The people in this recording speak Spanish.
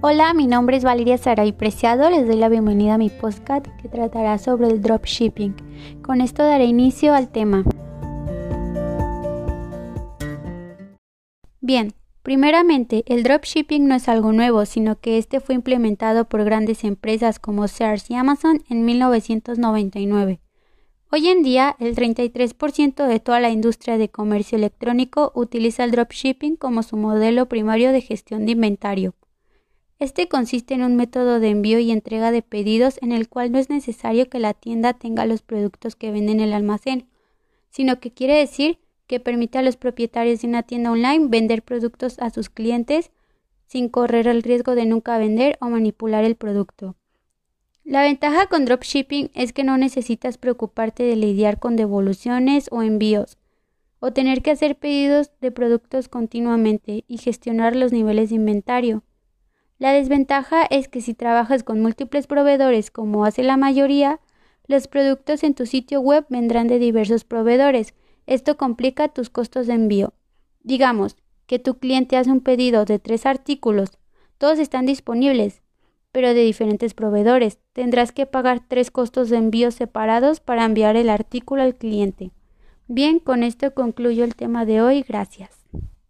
Hola, mi nombre es Valeria Saray Preciado. Les doy la bienvenida a mi podcast que tratará sobre el dropshipping. Con esto daré inicio al tema. Bien, primeramente, el dropshipping no es algo nuevo, sino que este fue implementado por grandes empresas como Sears y Amazon en 1999. Hoy en día, el 33% de toda la industria de comercio electrónico utiliza el dropshipping como su modelo primario de gestión de inventario. Este consiste en un método de envío y entrega de pedidos en el cual no es necesario que la tienda tenga los productos que vende en el almacén, sino que quiere decir que permite a los propietarios de una tienda online vender productos a sus clientes sin correr el riesgo de nunca vender o manipular el producto. La ventaja con dropshipping es que no necesitas preocuparte de lidiar con devoluciones o envíos, o tener que hacer pedidos de productos continuamente y gestionar los niveles de inventario. La desventaja es que si trabajas con múltiples proveedores como hace la mayoría, los productos en tu sitio web vendrán de diversos proveedores. Esto complica tus costos de envío. Digamos que tu cliente hace un pedido de tres artículos. Todos están disponibles, pero de diferentes proveedores. Tendrás que pagar tres costos de envío separados para enviar el artículo al cliente. Bien, con esto concluyo el tema de hoy. Gracias.